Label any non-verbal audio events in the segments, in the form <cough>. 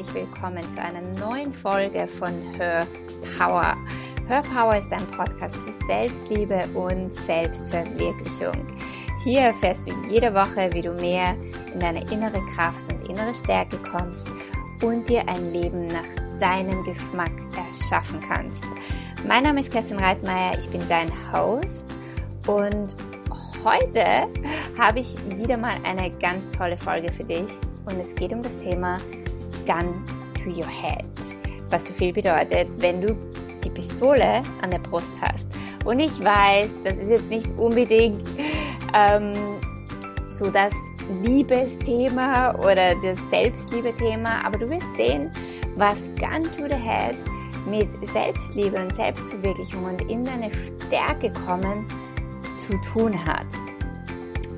herzlich willkommen zu einer neuen Folge von Her Power. Her Power ist ein Podcast für Selbstliebe und Selbstverwirklichung. Hier erfährst du jede Woche, wie du mehr in deine innere Kraft und innere Stärke kommst und dir ein Leben nach deinem Geschmack erschaffen kannst. Mein Name ist Kerstin Reitmeier, ich bin dein Host und heute habe ich wieder mal eine ganz tolle Folge für dich und es geht um das Thema Gun to your head. Was so viel bedeutet, wenn du die Pistole an der Brust hast. Und ich weiß, das ist jetzt nicht unbedingt ähm, so das Liebesthema oder das Selbstliebe-Thema, aber du wirst sehen, was Gun to the Head mit Selbstliebe und Selbstverwirklichung und in deine Stärke kommen zu tun hat.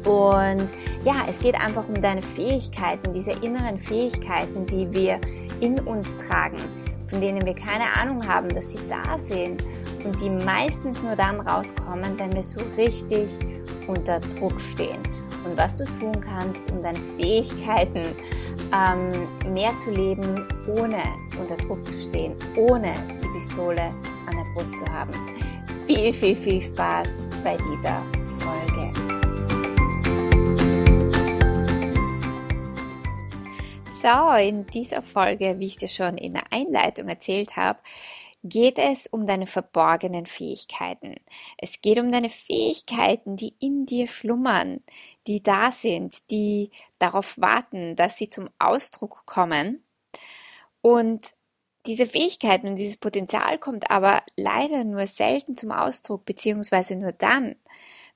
Und ja, es geht einfach um deine Fähigkeiten, diese inneren Fähigkeiten, die wir in uns tragen, von denen wir keine Ahnung haben, dass sie da sind und die meistens nur dann rauskommen, wenn wir so richtig unter Druck stehen. Und was du tun kannst, um deine Fähigkeiten ähm, mehr zu leben, ohne unter Druck zu stehen, ohne die Pistole an der Brust zu haben. Viel, viel, viel Spaß bei dieser Folge. So, in dieser Folge, wie ich dir schon in der Einleitung erzählt habe, geht es um deine verborgenen Fähigkeiten. Es geht um deine Fähigkeiten, die in dir schlummern, die da sind, die darauf warten, dass sie zum Ausdruck kommen. Und diese Fähigkeiten und dieses Potenzial kommt aber leider nur selten zum Ausdruck, beziehungsweise nur dann,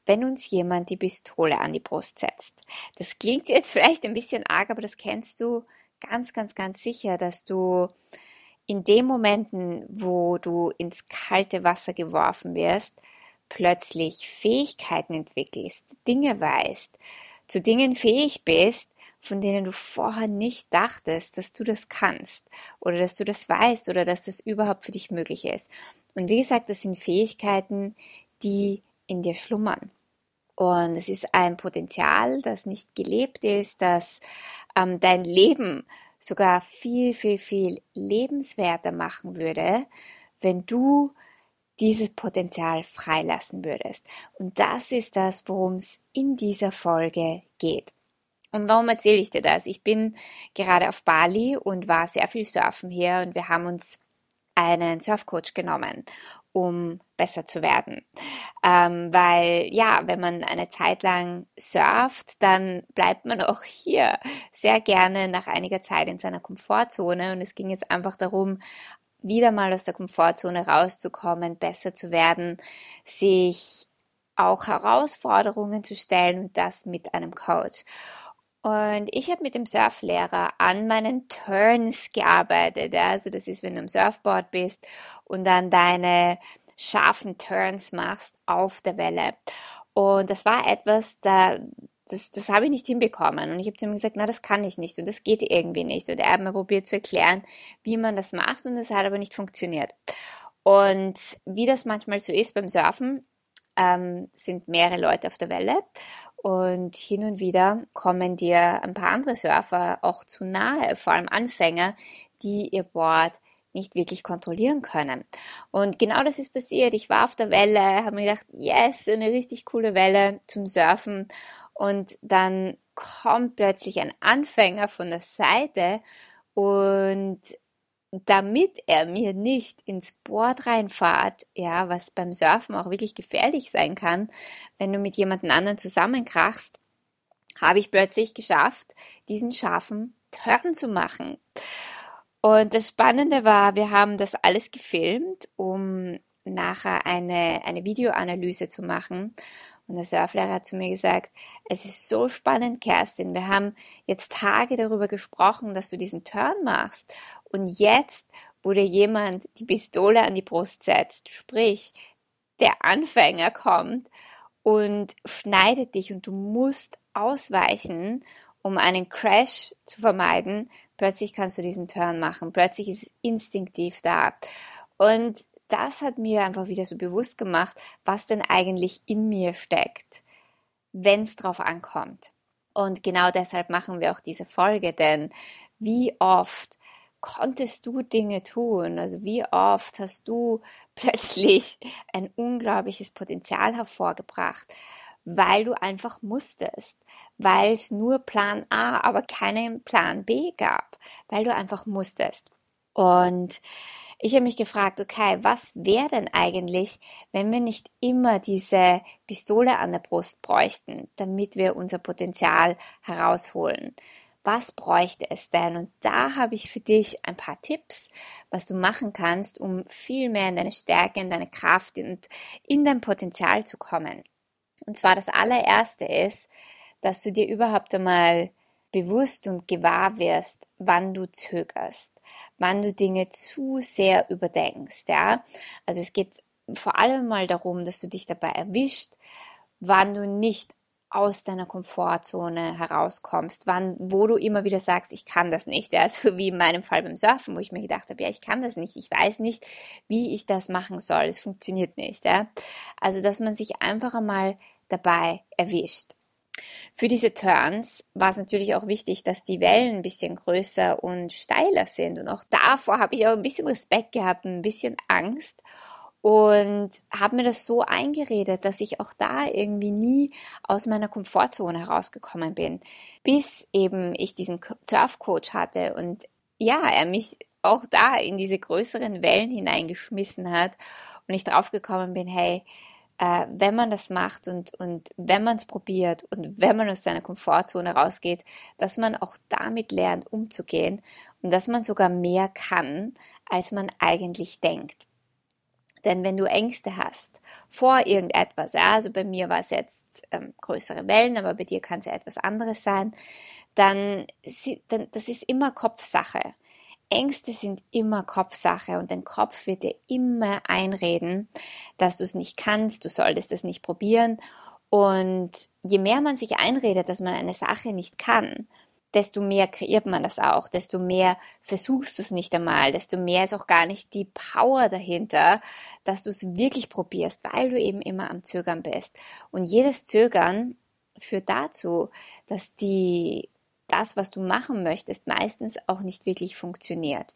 wenn uns jemand die Pistole an die Brust setzt. Das klingt jetzt <laughs> vielleicht ein bisschen arg, aber das kennst du ganz, ganz, ganz sicher, dass du in den Momenten, wo du ins kalte Wasser geworfen wirst, plötzlich Fähigkeiten entwickelst, Dinge weißt, zu Dingen fähig bist, von denen du vorher nicht dachtest, dass du das kannst oder dass du das weißt oder dass das überhaupt für dich möglich ist. Und wie gesagt, das sind Fähigkeiten, die in dir schlummern. Und es ist ein Potenzial, das nicht gelebt ist, das ähm, dein Leben sogar viel, viel, viel lebenswerter machen würde, wenn du dieses Potenzial freilassen würdest. Und das ist das, worum es in dieser Folge geht. Und warum erzähle ich dir das? Ich bin gerade auf Bali und war sehr viel surfen hier und wir haben uns einen Surfcoach genommen, um besser zu werden. Ähm, weil ja, wenn man eine Zeit lang surft, dann bleibt man auch hier sehr gerne nach einiger Zeit in seiner Komfortzone. Und es ging jetzt einfach darum, wieder mal aus der Komfortzone rauszukommen, besser zu werden, sich auch Herausforderungen zu stellen das mit einem Coach. Und ich habe mit dem Surflehrer an meinen Turns gearbeitet. Also das ist, wenn du am Surfboard bist und dann deine scharfen Turns machst auf der Welle. Und das war etwas, da, das, das habe ich nicht hinbekommen. Und ich habe zu ihm gesagt, na, das kann ich nicht und das geht irgendwie nicht. Und er hat mir probiert zu erklären, wie man das macht und es hat aber nicht funktioniert. Und wie das manchmal so ist beim Surfen, ähm, sind mehrere Leute auf der Welle und hin und wieder kommen dir ein paar andere Surfer auch zu nahe, vor allem Anfänger, die ihr Board nicht wirklich kontrollieren können. Und genau das ist passiert. Ich war auf der Welle, habe mir gedacht, yes, eine richtig coole Welle zum Surfen. Und dann kommt plötzlich ein Anfänger von der Seite und damit er mir nicht ins Board reinfahrt, ja, was beim Surfen auch wirklich gefährlich sein kann, wenn du mit jemandem anderen zusammenkrachst, habe ich plötzlich geschafft, diesen scharfen Turn zu machen. Und das Spannende war, wir haben das alles gefilmt, um nachher eine, eine Videoanalyse zu machen. Und der Surflehrer hat zu mir gesagt, es ist so spannend, Kerstin. Wir haben jetzt Tage darüber gesprochen, dass du diesen Turn machst. Und jetzt, wo dir jemand die Pistole an die Brust setzt, sprich, der Anfänger kommt und schneidet dich und du musst ausweichen, um einen Crash zu vermeiden, plötzlich kannst du diesen Turn machen. Plötzlich ist es instinktiv da. Und das hat mir einfach wieder so bewusst gemacht, was denn eigentlich in mir steckt, wenn es drauf ankommt. Und genau deshalb machen wir auch diese Folge, denn wie oft konntest du Dinge tun? Also wie oft hast du <laughs> plötzlich ein unglaubliches Potenzial hervorgebracht, weil du einfach musstest, weil es nur Plan A, aber keinen Plan B gab, weil du einfach musstest. Und ich habe mich gefragt, okay, was wäre denn eigentlich, wenn wir nicht immer diese Pistole an der Brust bräuchten, damit wir unser Potenzial herausholen? Was bräuchte es denn? Und da habe ich für dich ein paar Tipps, was du machen kannst, um viel mehr in deine Stärke, in deine Kraft und in dein Potenzial zu kommen. Und zwar das allererste ist, dass du dir überhaupt einmal bewusst und gewahr wirst, wann du zögerst, wann du Dinge zu sehr überdenkst, ja. Also es geht vor allem mal darum, dass du dich dabei erwischt, wann du nicht aus deiner Komfortzone herauskommst, wann, wo du immer wieder sagst, ich kann das nicht, ja, also wie in meinem Fall beim Surfen, wo ich mir gedacht habe, ja, ich kann das nicht, ich weiß nicht, wie ich das machen soll, es funktioniert nicht, ja. Also, dass man sich einfach einmal dabei erwischt. Für diese Turns war es natürlich auch wichtig, dass die Wellen ein bisschen größer und steiler sind. Und auch davor habe ich auch ein bisschen Respekt gehabt, ein bisschen Angst und habe mir das so eingeredet, dass ich auch da irgendwie nie aus meiner Komfortzone herausgekommen bin, bis eben ich diesen Surfcoach hatte und ja, er mich auch da in diese größeren Wellen hineingeschmissen hat und ich draufgekommen bin, hey, äh, wenn man das macht und, und wenn man es probiert und wenn man aus seiner Komfortzone rausgeht, dass man auch damit lernt, umzugehen und dass man sogar mehr kann, als man eigentlich denkt. Denn wenn du Ängste hast vor irgendetwas, ja, also bei mir war es jetzt ähm, größere Wellen, aber bei dir kann es ja etwas anderes sein, dann, dann das ist immer Kopfsache. Ängste sind immer Kopfsache und dein Kopf wird dir immer einreden, dass du es nicht kannst, du solltest es nicht probieren. Und je mehr man sich einredet, dass man eine Sache nicht kann, desto mehr kreiert man das auch, desto mehr versuchst du es nicht einmal, desto mehr ist auch gar nicht die Power dahinter, dass du es wirklich probierst, weil du eben immer am Zögern bist. Und jedes Zögern führt dazu, dass die das, was du machen möchtest, meistens auch nicht wirklich funktioniert.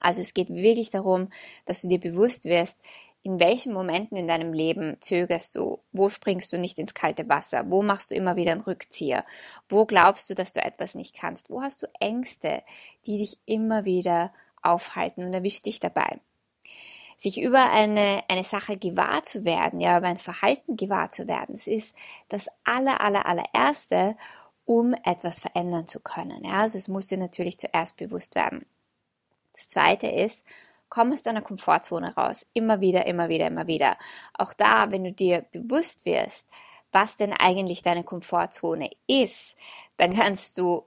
Also es geht wirklich darum, dass du dir bewusst wirst, in welchen Momenten in deinem Leben zögerst du? Wo springst du nicht ins kalte Wasser? Wo machst du immer wieder einen Rückzieher? Wo glaubst du, dass du etwas nicht kannst? Wo hast du Ängste, die dich immer wieder aufhalten und erwisch dich dabei? Sich über eine, eine Sache gewahr zu werden, ja, über ein Verhalten gewahr zu werden, das ist das aller, aller, allererste, um etwas verändern zu können. Ja, also es muss dir natürlich zuerst bewusst werden. Das zweite ist, komm aus deiner Komfortzone raus. Immer wieder, immer wieder, immer wieder. Auch da, wenn du dir bewusst wirst, was denn eigentlich deine Komfortzone ist, dann kannst du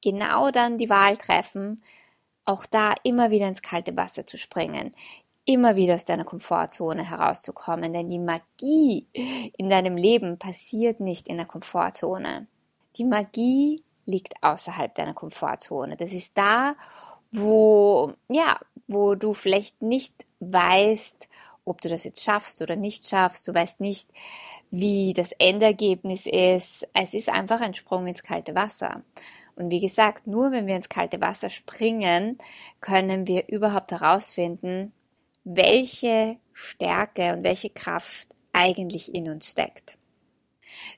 genau dann die Wahl treffen, auch da immer wieder ins kalte Wasser zu springen, immer wieder aus deiner Komfortzone herauszukommen, denn die Magie in deinem Leben passiert nicht in der Komfortzone. Die Magie liegt außerhalb deiner Komfortzone. Das ist da, wo, ja, wo du vielleicht nicht weißt, ob du das jetzt schaffst oder nicht schaffst. Du weißt nicht, wie das Endergebnis ist. Es ist einfach ein Sprung ins kalte Wasser. Und wie gesagt, nur wenn wir ins kalte Wasser springen, können wir überhaupt herausfinden, welche Stärke und welche Kraft eigentlich in uns steckt.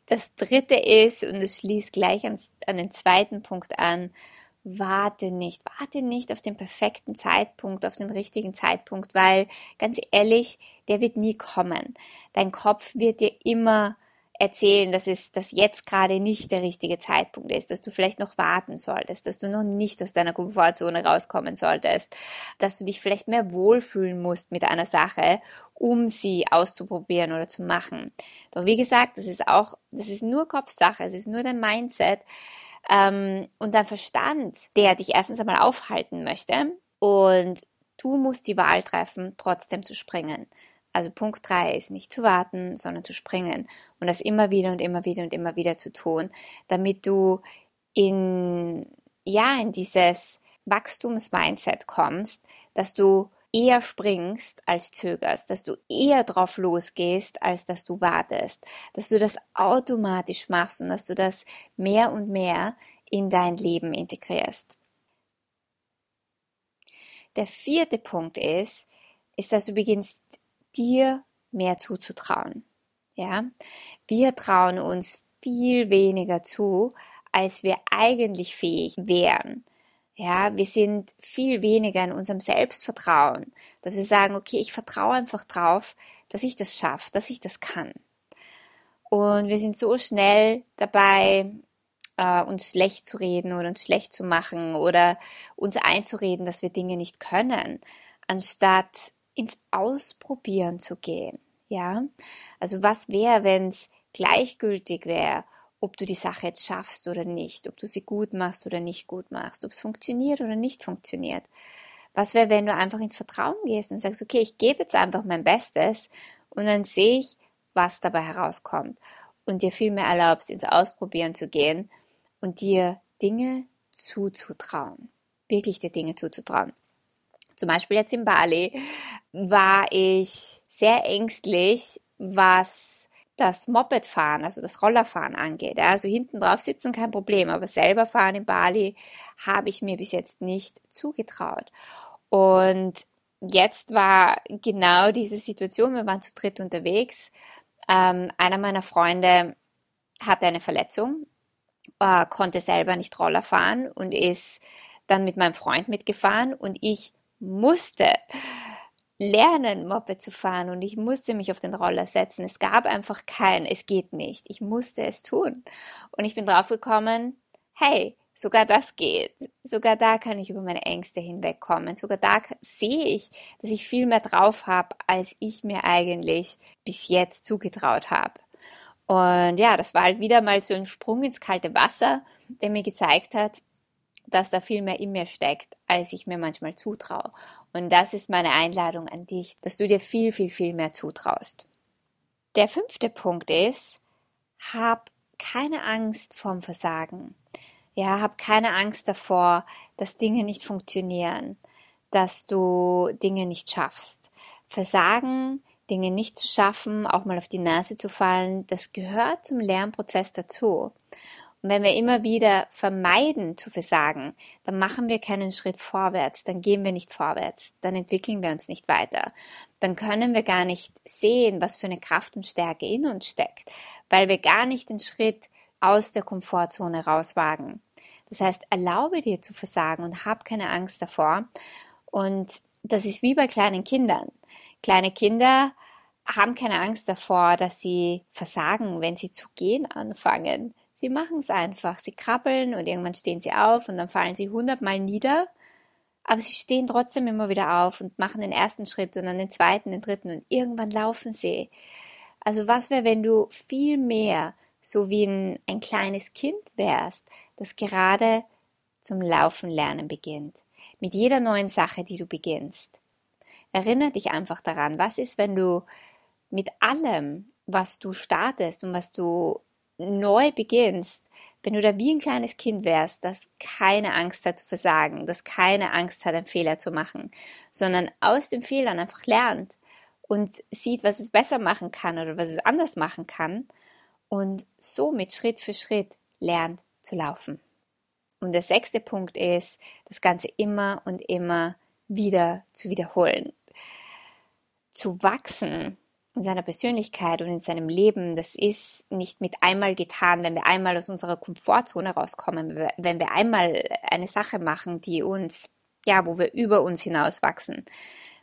Das dritte ist, und es schließt gleich an, an den zweiten Punkt an, warte nicht, warte nicht auf den perfekten Zeitpunkt, auf den richtigen Zeitpunkt, weil ganz ehrlich, der wird nie kommen. Dein Kopf wird dir immer erzählen, dass es, dass jetzt gerade nicht der richtige Zeitpunkt ist, dass du vielleicht noch warten solltest, dass du noch nicht aus deiner Komfortzone rauskommen solltest, dass du dich vielleicht mehr wohlfühlen musst mit einer Sache, um sie auszuprobieren oder zu machen. Doch wie gesagt, das ist auch, das ist nur Kopfsache, es ist nur dein Mindset ähm, und dein Verstand, der dich erstens einmal aufhalten möchte und du musst die Wahl treffen, trotzdem zu springen. Also Punkt drei ist nicht zu warten, sondern zu springen und das immer wieder und immer wieder und immer wieder zu tun, damit du in, ja, in dieses Wachstumsmindset kommst, dass du eher springst als zögerst, dass du eher drauf losgehst, als dass du wartest, dass du das automatisch machst und dass du das mehr und mehr in dein Leben integrierst. Der vierte Punkt ist, ist, dass du beginnst, dir mehr zuzutrauen. Ja, wir trauen uns viel weniger zu, als wir eigentlich fähig wären. Ja, wir sind viel weniger in unserem Selbstvertrauen, dass wir sagen, okay, ich vertraue einfach drauf, dass ich das schaffe, dass ich das kann. Und wir sind so schnell dabei, äh, uns schlecht zu reden oder uns schlecht zu machen oder uns einzureden, dass wir Dinge nicht können, anstatt ins Ausprobieren zu gehen. Ja, also was wäre, wenn es gleichgültig wäre, ob du die Sache jetzt schaffst oder nicht, ob du sie gut machst oder nicht gut machst, ob es funktioniert oder nicht funktioniert. Was wäre, wenn du einfach ins Vertrauen gehst und sagst, okay, ich gebe jetzt einfach mein Bestes und dann sehe ich, was dabei herauskommt und dir viel mehr erlaubst, ins Ausprobieren zu gehen und dir Dinge zuzutrauen. Wirklich dir Dinge zuzutrauen. Zum Beispiel jetzt in Bali war ich sehr ängstlich, was das Mopedfahren, also das Rollerfahren angeht. Also hinten drauf sitzen kein Problem, aber selber fahren in Bali habe ich mir bis jetzt nicht zugetraut. Und jetzt war genau diese Situation, wir waren zu dritt unterwegs. Ähm, einer meiner Freunde hatte eine Verletzung, äh, konnte selber nicht Roller fahren und ist dann mit meinem Freund mitgefahren und ich musste lernen, Moped zu fahren und ich musste mich auf den Roller setzen. Es gab einfach kein, es geht nicht. Ich musste es tun. Und ich bin draufgekommen, hey, sogar das geht. Sogar da kann ich über meine Ängste hinwegkommen. Sogar da sehe ich, dass ich viel mehr drauf habe, als ich mir eigentlich bis jetzt zugetraut habe. Und ja, das war halt wieder mal so ein Sprung ins kalte Wasser, der mir gezeigt hat, dass da viel mehr in mir steckt, als ich mir manchmal zutraue. Und das ist meine Einladung an dich, dass du dir viel, viel, viel mehr zutraust. Der fünfte Punkt ist, hab keine Angst vorm Versagen. Ja, hab keine Angst davor, dass Dinge nicht funktionieren, dass du Dinge nicht schaffst. Versagen, Dinge nicht zu schaffen, auch mal auf die Nase zu fallen, das gehört zum Lernprozess dazu. Und wenn wir immer wieder vermeiden zu versagen, dann machen wir keinen Schritt vorwärts, dann gehen wir nicht vorwärts, dann entwickeln wir uns nicht weiter. Dann können wir gar nicht sehen, was für eine Kraft und Stärke in uns steckt, weil wir gar nicht den Schritt aus der Komfortzone rauswagen. Das heißt, erlaube dir zu versagen und hab keine Angst davor. Und das ist wie bei kleinen Kindern. Kleine Kinder haben keine Angst davor, dass sie versagen, wenn sie zu gehen anfangen. Sie machen es einfach. Sie krabbeln und irgendwann stehen sie auf und dann fallen sie hundertmal nieder. Aber sie stehen trotzdem immer wieder auf und machen den ersten Schritt und dann den zweiten, den dritten und irgendwann laufen sie. Also was wäre, wenn du viel mehr so wie ein, ein kleines Kind wärst, das gerade zum Laufen lernen beginnt. Mit jeder neuen Sache, die du beginnst. Erinnere dich einfach daran, was ist, wenn du mit allem, was du startest und was du neu beginnst, wenn du da wie ein kleines Kind wärst, das keine Angst hat zu versagen, das keine Angst hat, einen Fehler zu machen, sondern aus den Fehlern einfach lernt und sieht, was es besser machen kann oder was es anders machen kann und somit Schritt für Schritt lernt zu laufen. Und der sechste Punkt ist, das Ganze immer und immer wieder zu wiederholen. Zu wachsen in seiner Persönlichkeit und in seinem Leben, das ist nicht mit einmal getan, wenn wir einmal aus unserer Komfortzone rauskommen, wenn wir einmal eine Sache machen, die uns, ja, wo wir über uns hinaus wachsen,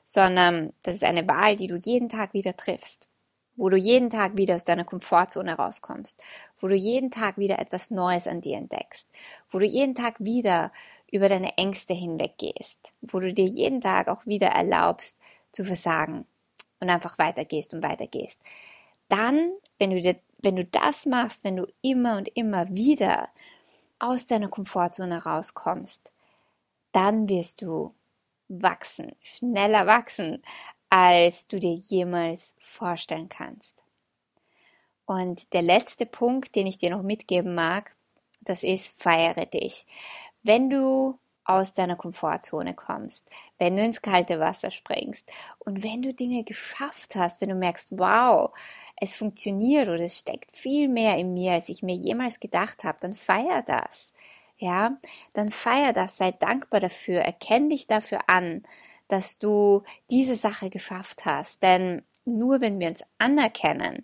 sondern das ist eine Wahl, die du jeden Tag wieder triffst, wo du jeden Tag wieder aus deiner Komfortzone rauskommst, wo du jeden Tag wieder etwas Neues an dir entdeckst, wo du jeden Tag wieder über deine Ängste hinweggehst, wo du dir jeden Tag auch wieder erlaubst zu versagen, und einfach weitergehst und weitergehst. Dann, wenn du, dir, wenn du das machst, wenn du immer und immer wieder aus deiner Komfortzone rauskommst, dann wirst du wachsen, schneller wachsen, als du dir jemals vorstellen kannst. Und der letzte Punkt, den ich dir noch mitgeben mag, das ist, feiere dich. Wenn du aus deiner Komfortzone kommst, wenn du ins kalte Wasser springst und wenn du Dinge geschafft hast, wenn du merkst, wow, es funktioniert oder es steckt viel mehr in mir, als ich mir jemals gedacht habe, dann feier das. ja, dann feier das, sei dankbar dafür, erkenn dich dafür an, dass du diese Sache geschafft hast. Denn nur wenn wir uns anerkennen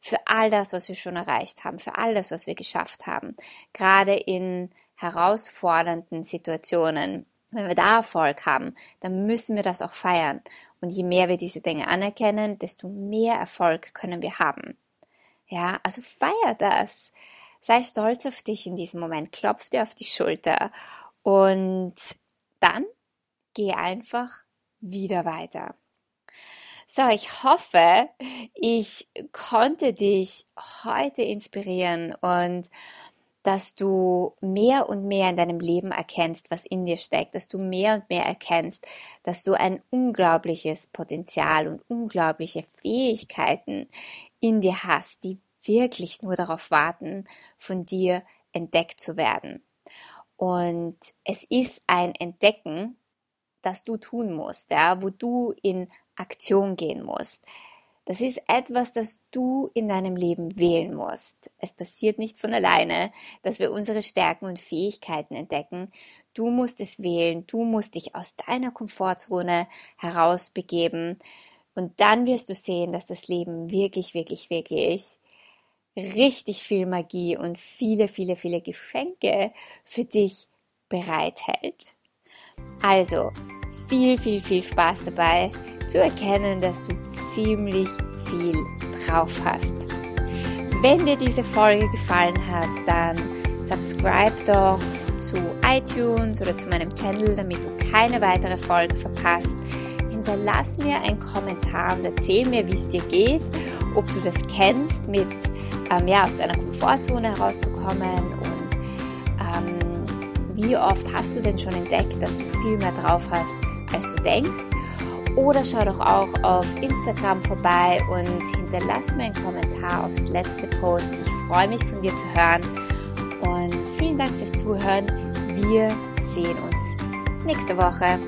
für all das, was wir schon erreicht haben, für all das, was wir geschafft haben, gerade in herausfordernden Situationen, wenn wir da Erfolg haben, dann müssen wir das auch feiern. Und je mehr wir diese Dinge anerkennen, desto mehr Erfolg können wir haben. Ja, also feier das. Sei stolz auf dich in diesem Moment, klopf dir auf die Schulter und dann geh einfach wieder weiter. So, ich hoffe, ich konnte dich heute inspirieren und dass du mehr und mehr in deinem Leben erkennst, was in dir steckt, dass du mehr und mehr erkennst, dass du ein unglaubliches Potenzial und unglaubliche Fähigkeiten in dir hast, die wirklich nur darauf warten, von dir entdeckt zu werden. Und es ist ein Entdecken, das du tun musst, ja, wo du in Aktion gehen musst. Das ist etwas, das du in deinem Leben wählen musst. Es passiert nicht von alleine, dass wir unsere Stärken und Fähigkeiten entdecken. Du musst es wählen, du musst dich aus deiner Komfortzone herausbegeben und dann wirst du sehen, dass das Leben wirklich, wirklich, wirklich richtig viel Magie und viele, viele, viele Geschenke für dich bereithält. Also, viel, viel, viel Spaß dabei zu erkennen, dass du ziemlich viel drauf hast. Wenn dir diese Folge gefallen hat, dann subscribe doch zu iTunes oder zu meinem Channel, damit du keine weitere Folge verpasst. Hinterlass mir einen Kommentar und erzähl mir, wie es dir geht, ob du das kennst, mit ähm, ja, aus deiner Komfortzone herauszukommen und ähm, wie oft hast du denn schon entdeckt, dass du viel mehr drauf hast, als du denkst oder schau doch auch auf Instagram vorbei und hinterlass mir einen Kommentar aufs letzte Post. Ich freue mich von dir zu hören und vielen Dank fürs Zuhören. Wir sehen uns nächste Woche.